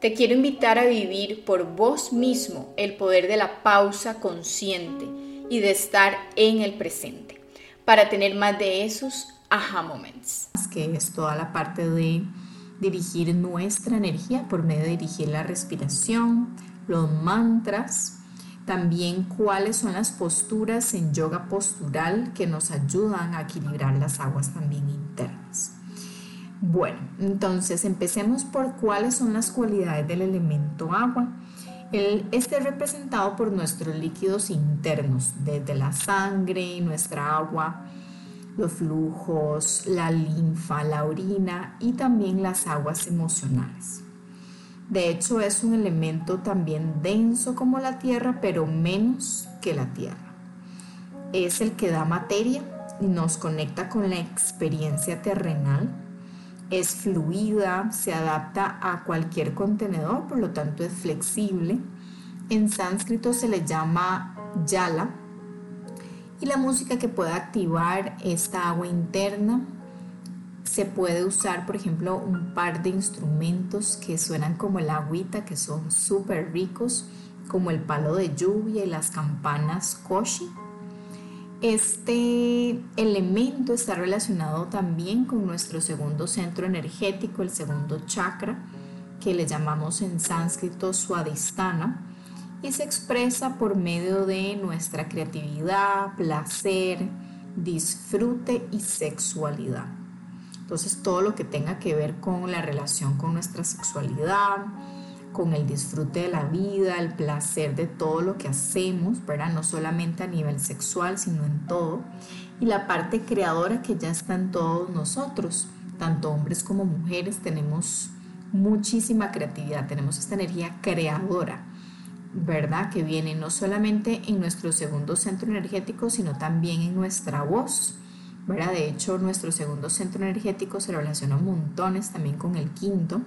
Te quiero invitar a vivir por vos mismo el poder de la pausa consciente y de estar en el presente para tener más de esos aha moments. Que es toda la parte de dirigir nuestra energía por medio de dirigir la respiración, los mantras, también cuáles son las posturas en yoga postural que nos ayudan a equilibrar las aguas también internas. Bueno, entonces empecemos por cuáles son las cualidades del elemento agua. este es representado por nuestros líquidos internos, desde la sangre, nuestra agua, los flujos, la linfa, la orina y también las aguas emocionales. De hecho, es un elemento también denso como la tierra, pero menos que la tierra. Es el que da materia y nos conecta con la experiencia terrenal es fluida, se adapta a cualquier contenedor, por lo tanto es flexible. En sánscrito se le llama yala. Y la música que puede activar esta agua interna se puede usar, por ejemplo, un par de instrumentos que suenan como el agüita, que son súper ricos, como el palo de lluvia y las campanas koshi este elemento está relacionado también con nuestro segundo centro energético, el segundo chakra, que le llamamos en sánscrito Swadhisthana, y se expresa por medio de nuestra creatividad, placer, disfrute y sexualidad. Entonces todo lo que tenga que ver con la relación con nuestra sexualidad, con el disfrute de la vida, el placer de todo lo que hacemos, ¿verdad? No solamente a nivel sexual, sino en todo. Y la parte creadora que ya está en todos nosotros, tanto hombres como mujeres, tenemos muchísima creatividad, tenemos esta energía creadora, ¿verdad? Que viene no solamente en nuestro segundo centro energético, sino también en nuestra voz. ¿verdad? De hecho, nuestro segundo centro energético se relaciona montones también con el quinto,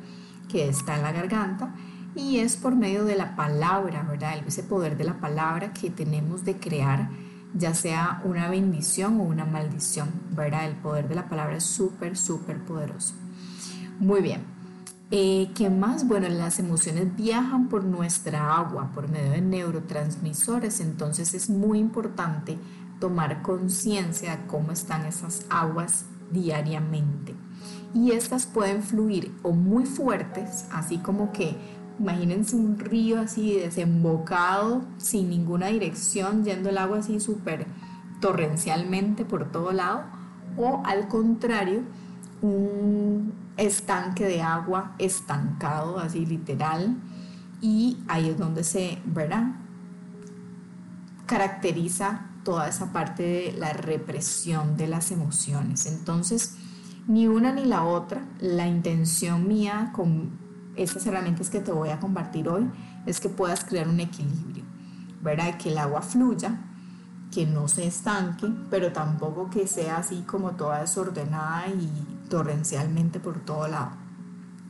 que está en la garganta, y es por medio de la palabra, ¿verdad? Ese poder de la palabra que tenemos de crear, ya sea una bendición o una maldición, ¿verdad? El poder de la palabra es súper, súper poderoso. Muy bien. Eh, ¿Qué más? Bueno, las emociones viajan por nuestra agua, por medio de neurotransmisores, entonces es muy importante tomar conciencia de cómo están esas aguas diariamente. Y estas pueden fluir o muy fuertes, así como que Imagínense un río así desembocado, sin ninguna dirección, yendo el agua así súper torrencialmente por todo lado, o al contrario, un estanque de agua estancado, así literal, y ahí es donde se, ¿verdad? Caracteriza toda esa parte de la represión de las emociones. Entonces, ni una ni la otra, la intención mía con estas herramientas que te voy a compartir hoy es que puedas crear un equilibrio, ¿verdad? Que el agua fluya, que no se estanque, pero tampoco que sea así como toda desordenada y torrencialmente por todo lado,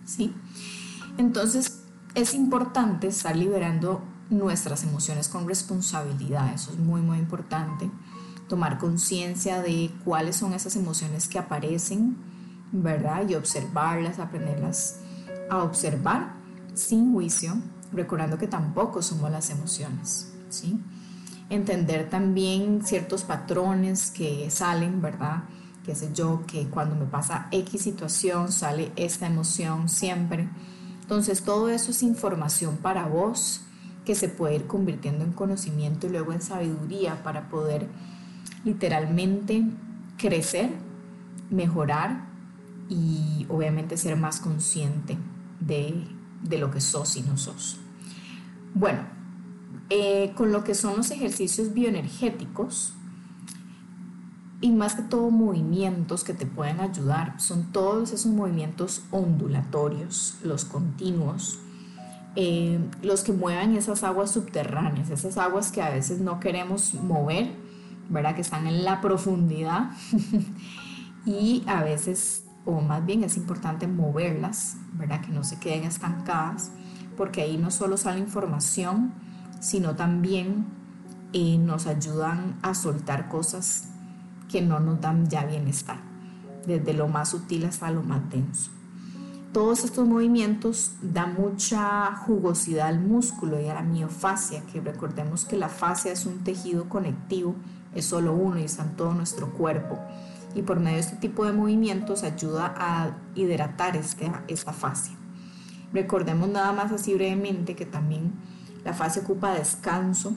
¿sí? Entonces es importante estar liberando nuestras emociones con responsabilidad, eso es muy muy importante, tomar conciencia de cuáles son esas emociones que aparecen, ¿verdad? Y observarlas, aprenderlas a observar sin juicio, recordando que tampoco somos las emociones, ¿sí? Entender también ciertos patrones que salen, ¿verdad? Que sé yo, que cuando me pasa X situación sale esta emoción siempre. Entonces todo eso es información para vos que se puede ir convirtiendo en conocimiento y luego en sabiduría para poder literalmente crecer, mejorar y obviamente ser más consciente de, lo que sos y no sos. Bueno, eh, con lo que son los ejercicios bioenergéticos, y más que todo movimientos que te pueden ayudar, son todos esos movimientos ondulatorios, los continuos, eh, los que muevan esas aguas subterráneas, esas aguas que a veces no queremos mover, ¿verdad? Que están en la profundidad y a veces, o más bien es importante moverlas, ¿verdad? Que no se queden estancadas, porque ahí no solo sale información, sino también eh, nos ayudan a soltar cosas que no nos dan ya bienestar, desde lo más sutil hasta lo más denso. Todos estos movimientos dan mucha jugosidad al músculo y a la miofascia, que recordemos que la fascia es un tejido conectivo, es solo uno y está en todo nuestro cuerpo. Y por medio de este tipo de movimientos ayuda a hidratar este, esta fascia. Recordemos nada más así brevemente que también la fascia ocupa descanso,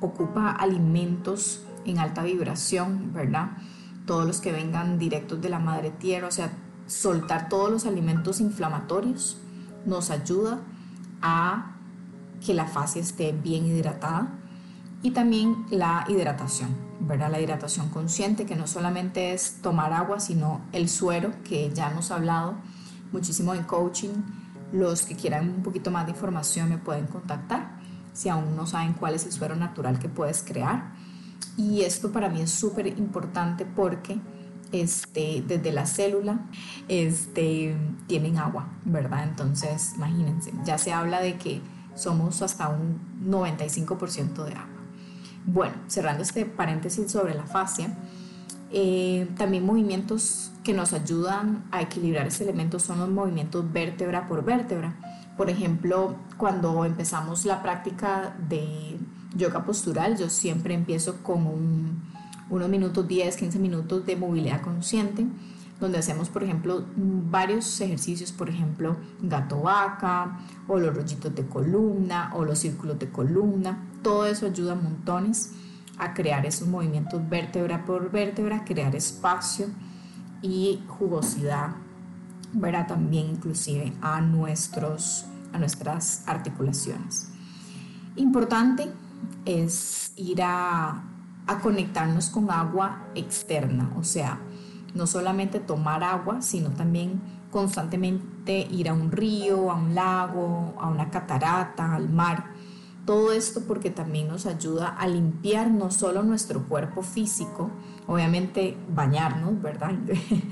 ocupa alimentos en alta vibración, ¿verdad? Todos los que vengan directos de la madre tierra, o sea, soltar todos los alimentos inflamatorios nos ayuda a que la fascia esté bien hidratada y también la hidratación, ¿verdad? La hidratación consciente que no solamente es tomar agua, sino el suero que ya hemos hablado muchísimo en coaching. Los que quieran un poquito más de información me pueden contactar si aún no saben cuál es el suero natural que puedes crear. Y esto para mí es súper importante porque este, desde la célula, este, tienen agua, ¿verdad? Entonces, imagínense, ya se habla de que somos hasta un 95% de agua. Bueno, cerrando este paréntesis sobre la fascia, eh, también movimientos que nos ayudan a equilibrar ese elemento son los movimientos vértebra por vértebra. Por ejemplo, cuando empezamos la práctica de yoga postural, yo siempre empiezo con un unos minutos, 10, 15 minutos de movilidad consciente, donde hacemos, por ejemplo, varios ejercicios, por ejemplo, gato vaca, o los rollitos de columna, o los círculos de columna. Todo eso ayuda montones a crear esos movimientos vértebra por vértebra, crear espacio y jugosidad, verá también inclusive a, nuestros, a nuestras articulaciones. Importante es ir a a conectarnos con agua externa, o sea, no solamente tomar agua, sino también constantemente ir a un río, a un lago, a una catarata, al mar. Todo esto porque también nos ayuda a limpiar no solo nuestro cuerpo físico, obviamente bañarnos, ¿verdad?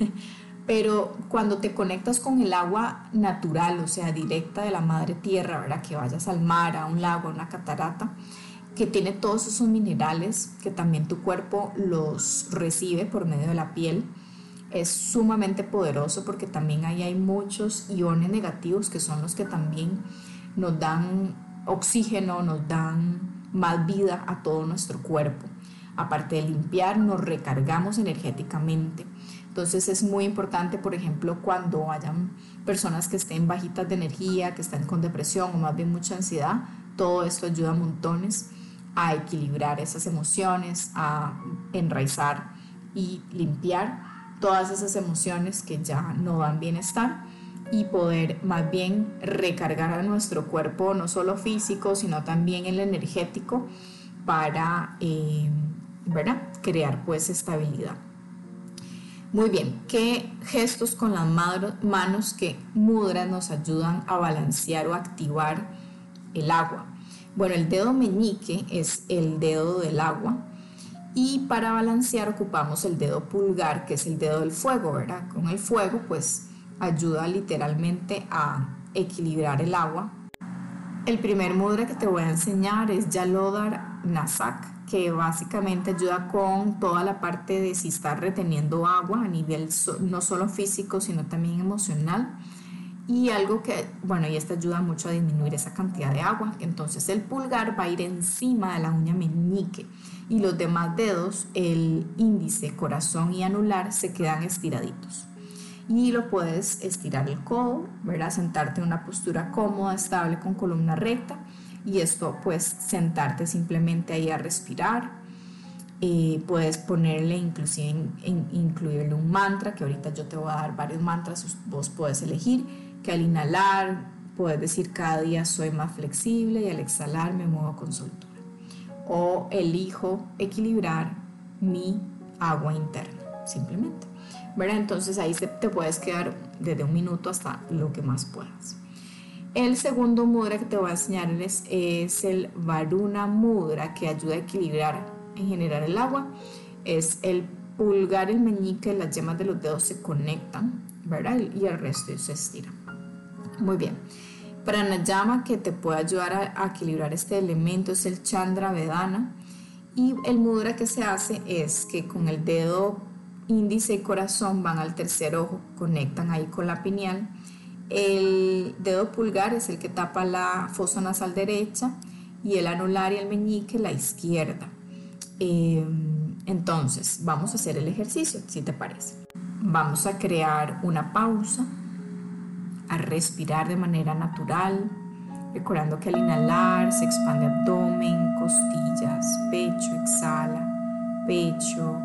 Pero cuando te conectas con el agua natural, o sea, directa de la madre tierra, ¿verdad? Que vayas al mar, a un lago, a una catarata, que tiene todos esos minerales que también tu cuerpo los recibe por medio de la piel. Es sumamente poderoso porque también ahí hay muchos iones negativos que son los que también nos dan oxígeno, nos dan más vida a todo nuestro cuerpo. Aparte de limpiar, nos recargamos energéticamente. Entonces es muy importante, por ejemplo, cuando hayan personas que estén bajitas de energía, que estén con depresión o más bien mucha ansiedad, todo esto ayuda a montones a equilibrar esas emociones, a enraizar y limpiar todas esas emociones que ya no dan bienestar y poder más bien recargar a nuestro cuerpo, no solo físico, sino también el energético, para eh, ¿verdad? crear pues estabilidad. Muy bien, ¿qué gestos con las manos que mudras nos ayudan a balancear o activar el agua? Bueno, el dedo meñique es el dedo del agua y para balancear ocupamos el dedo pulgar, que es el dedo del fuego, ¿verdad? Con el fuego pues ayuda literalmente a equilibrar el agua. El primer mudra que te voy a enseñar es Yalodar Nasak, que básicamente ayuda con toda la parte de si estás reteniendo agua a nivel no solo físico, sino también emocional y algo que, bueno, y esta ayuda mucho a disminuir esa cantidad de agua. Entonces el pulgar va a ir encima de la uña meñique y los demás dedos, el índice, corazón y anular, se quedan estiraditos. Y lo puedes estirar el codo, ¿verdad? Sentarte en una postura cómoda, estable, con columna recta. Y esto, pues, sentarte simplemente ahí a respirar. Eh, puedes ponerle inclusive incluirle un mantra, que ahorita yo te voy a dar varios mantras, vos puedes elegir que al inhalar puedes decir cada día soy más flexible y al exhalar me muevo con soltura. O elijo equilibrar mi agua interna, simplemente. ¿Verdad? Entonces ahí te puedes quedar desde un minuto hasta lo que más puedas. El segundo mudra que te voy a enseñarles es el Varuna Mudra que ayuda a equilibrar en general el agua. Es el pulgar, el meñique, las yemas de los dedos se conectan, ¿verdad? Y el resto se estira. Muy bien. Pranayama que te puede ayudar a, equilibrar este elemento es el Chandra Vedana. Y el mudra que se hace es que con el dedo índice y corazón van al tercer ojo, conectan ahí con la pineal. El dedo pulgar es el que tapa la fosa nasal derecha y el anular y el meñique la izquierda. Em, entonces, vamos a hacer el ejercicio, si te parece. Vamos a crear una pausa, a respirar de manera natural, recordando que al inhalar se expande abdomen, costillas, pecho, exhala, pecho,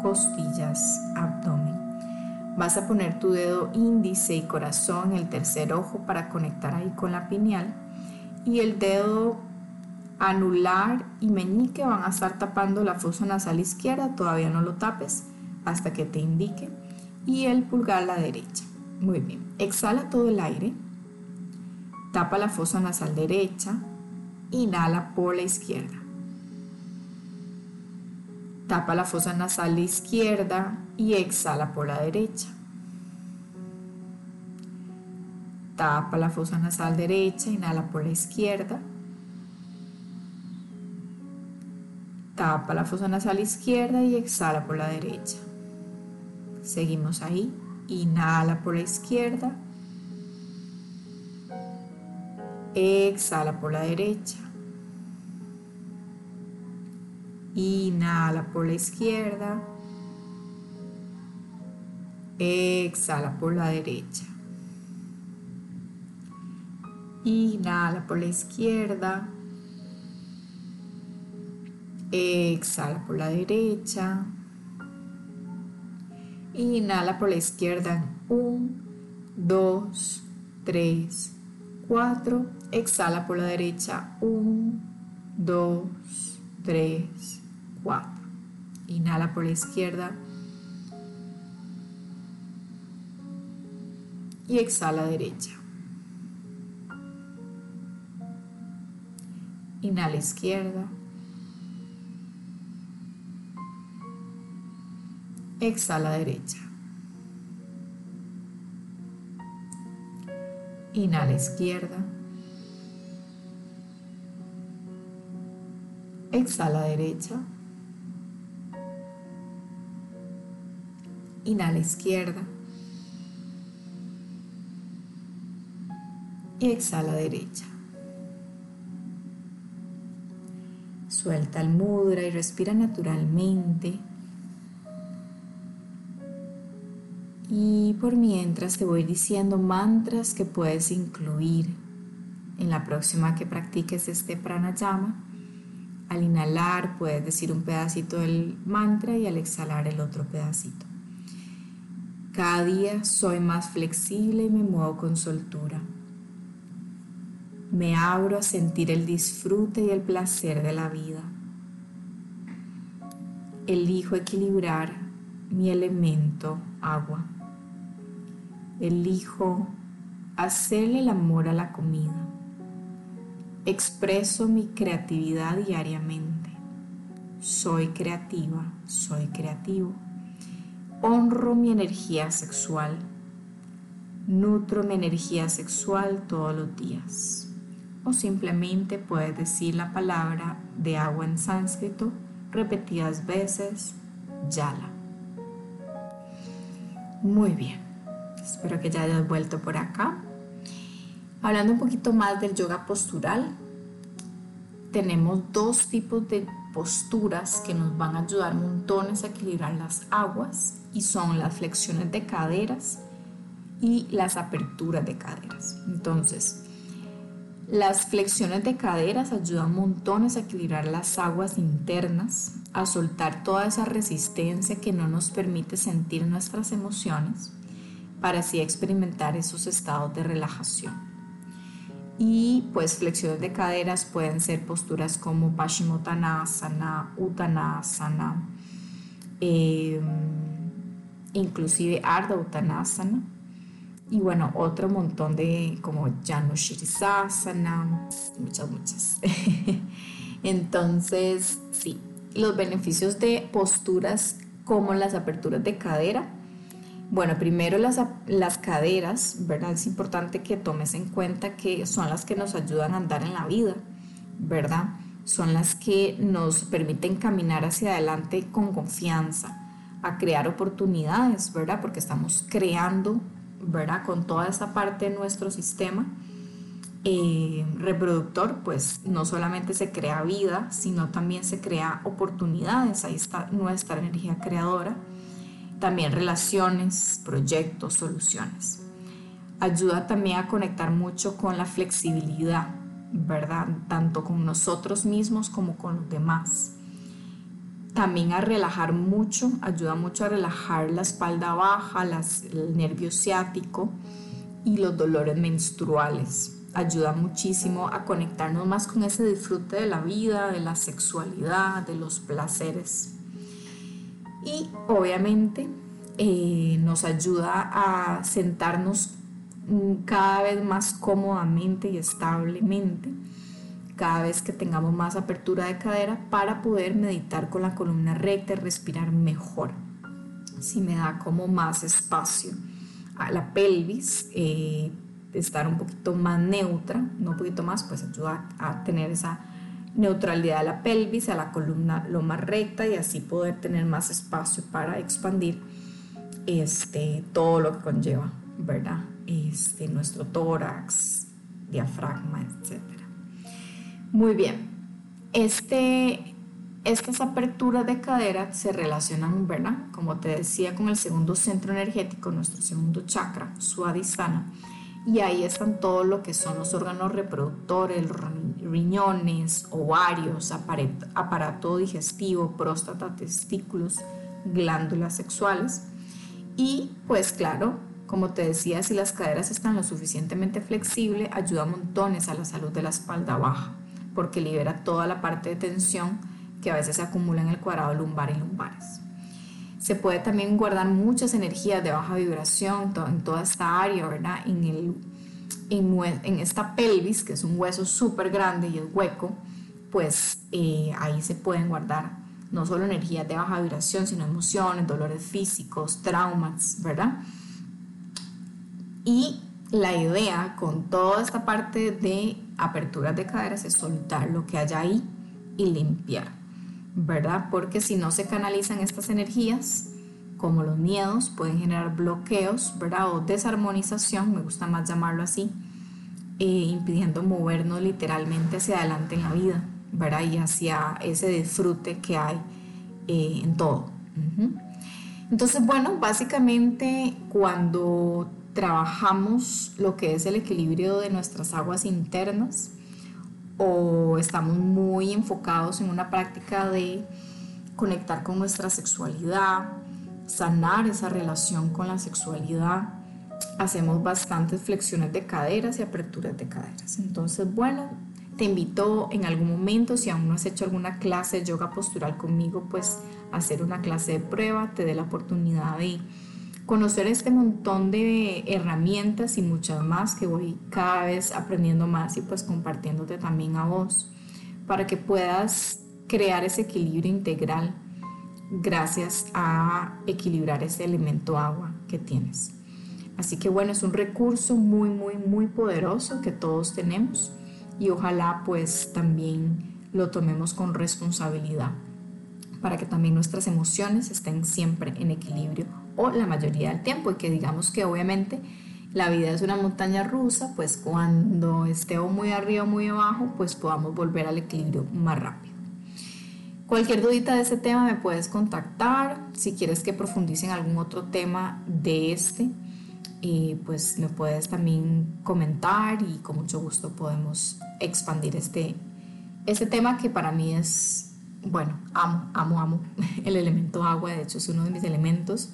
costillas, abdomen. Vas a poner tu dedo índice y corazón en el tercer ojo para conectar ahí con la pineal y el dedo anular y meñique van a estar tapando la fosa nasal izquierda, todavía no lo tapes hasta que te indique y el pulgar la derecha. Muy bien, exhala todo el aire, tapa la fosa nasal derecha, inhala por la izquierda. Tapa la fosa nasal izquierda y exhala por la derecha. Tapa la fosa nasal derecha, inhala por la izquierda. Tapa la fosa nasal izquierda y exhala por la derecha. Seguimos ahí. Inhala por la izquierda. Exhala por la derecha. Inhala por la izquierda. Exhala por la derecha. Inhala por la izquierda. Exhala por la derecha. Inhala por la izquierda. 1, 2, 3, 4. Exhala por la derecha. 1, 2, 3, 4. Inhala por la izquierda. Y exhala derecha. Inhala izquierda. Exhala derecha. Inhala izquierda. Exhala derecha. Inhala izquierda. Y exhala derecha. Suelta el mudra y respira naturalmente. Y por mientras te voy diciendo mantras que puedes incluir en la próxima que practiques este pranayama. Al inhalar puedes decir un pedacito del mantra y al exhalar el otro pedacito. Cada día soy más flexible y me muevo con soltura. Me abro a sentir el disfrute y el placer de la vida. Elijo equilibrar mi elemento agua. Elijo hacerle el amor a la comida. Expreso mi creatividad diariamente. Soy creativa, soy creativo honro mi energía sexual, nutro mi energía sexual todos los días. O simplemente puedes decir la palabra de agua en sánscrito repetidas veces, yala. Muy bien, espero que ya hayas vuelto por acá. Hablando un poquito más del yoga postural, tenemos dos tipos de posturas que nos van a ayudar montones a equilibrar las aguas y son las flexiones de caderas y las aperturas de caderas. Entonces, las flexiones de caderas ayudan montones a equilibrar las aguas internas, a soltar toda esa resistencia que no nos permite sentir nuestras emociones para así experimentar esos estados de relajación. Y pues flexiones de caderas pueden ser posturas como Paschimottanasana, Uttanasana, eh, inclusive Ardha Uttanasana. y bueno, otro montón de como Janu Shirisasana, muchas, muchas. Entonces, sí, los beneficios de posturas como las aperturas de cadera. Bueno, primero las, las caderas, ¿verdad? Es importante que tomes en cuenta que son las que nos ayudan a andar en la vida, ¿verdad? Son las que nos permiten caminar hacia adelante con confianza, a crear oportunidades, ¿verdad? Porque estamos creando ¿verdad? Con toda esa parte de nuestro sistema eh, reproductor, pues no solamente se crea vida, sino también se crea oportunidades, ahí está nuestra energía creadora, también relaciones, proyectos, soluciones. Ayuda también a conectar mucho con la flexibilidad, ¿verdad? Tanto con nosotros mismos como con los demás también a relajar mucho, ayuda mucho a relajar la espalda baja, el nervio ciático y los dolores menstruales. Ayuda muchísimo a conectarnos más con ese disfrute de la vida, de la sexualidad, de los placeres. Y obviamente eh, nos ayuda a sentarnos cada vez más cómodamente y establemente cada vez que tengamos más apertura de cadera para poder meditar con la columna recta y respirar mejor. Si me da como más espacio a la pelvis, eh, estar un poquito más neutra, no un poquito más, pues ayuda a tener esa neutralidad de la pelvis, a la columna lo más recta y así poder tener más espacio para expandir este, todo lo que conlleva, ¿verdad? Este, nuestro tórax, diafragma, etc. Muy bien. Este, estas aperturas de cadera se relacionan, ¿verdad? Como te decía, con el segundo centro energético, nuestro segundo chakra, Suadhisthana. Y ahí están todo lo que son los órganos reproductores, riñones, ovarios, aparato, digestivo, próstata, testículos, glándulas sexuales. Y pues claro, como te decía, si las caderas están lo suficientemente flexibles, ayuda montones a la salud de la espalda baja porque libera toda la parte de tensión que a veces se acumula en el cuadrado lumbar y lumbares. Se puede también guardar muchas energías de baja vibración en toda esta área, ¿verdad? En, el, en, esta pelvis, que es un hueso súper grande y es hueco, pues eh, ahí se pueden guardar no solo energías de baja vibración, sino emociones, dolores físicos, traumas, ¿verdad? Y la idea con toda esta parte de aperturas de caderas es soltar lo que haya ahí y limpiar, ¿verdad? Porque si no se canalizan estas energías, como los miedos, pueden generar bloqueos, ¿verdad? O desarmonización, me gusta más llamarlo así, eh, impidiendo movernos literalmente hacia adelante en la vida, ¿verdad? Y hacia ese disfrute que hay eh, en todo. Entonces, bueno, básicamente cuando trabajamos lo que es el equilibrio de nuestras aguas internas o estamos muy enfocados en una práctica de conectar con nuestra sexualidad, sanar esa relación con la sexualidad. Hacemos bastantes flexiones de caderas y aperturas de caderas. Entonces, bueno, te invito en algún momento, si aún no has hecho alguna clase de yoga postural conmigo, pues hacer una clase de prueba, te dé la oportunidad de conocer este montón de herramientas y muchas más que voy cada vez aprendiendo más y pues compartiéndote también a vos para que puedas crear ese equilibrio integral gracias a equilibrar ese elemento agua que tienes. Así que bueno, es un recurso muy, muy, muy poderoso que todos tenemos y ojalá pues también lo tomemos con responsabilidad para que también nuestras emociones estén siempre en equilibrio o la mayoría del tiempo y que digamos que obviamente la vida es una montaña rusa, pues cuando esté muy arriba o muy abajo, pues podamos volver al equilibrio más rápido. Cualquier dudita de ese tema me puedes contactar. Si quieres que profundice en algún otro tema de este, y eh, pues me puedes también comentar y con mucho gusto podemos expandir este, este tema que para mí es bueno, amo, amo, amo el elemento agua, de hecho es uno de mis elementos.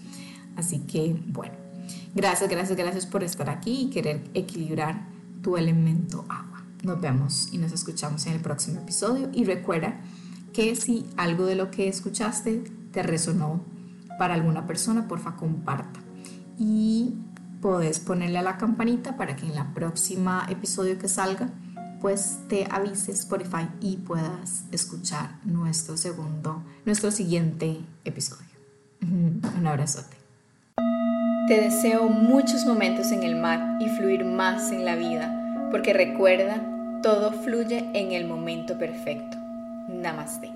Así que, bueno, gracias, gracias, gracias por estar aquí y querer equilibrar tu elemento agua. Nos vemos y nos escuchamos en el próximo episodio. Y recuerda que si algo de lo que escuchaste te resonó para alguna persona, porfa, comparta. Y podés ponerle a la campanita para que en la próxima episodio que salga pues te avise Spotify y puedas escuchar nuestro segundo, nuestro siguiente episodio. Un abrazote. Te deseo muchos momentos en el mar y fluir más en la vida, porque recuerda, todo fluye en el momento perfecto. Namaste.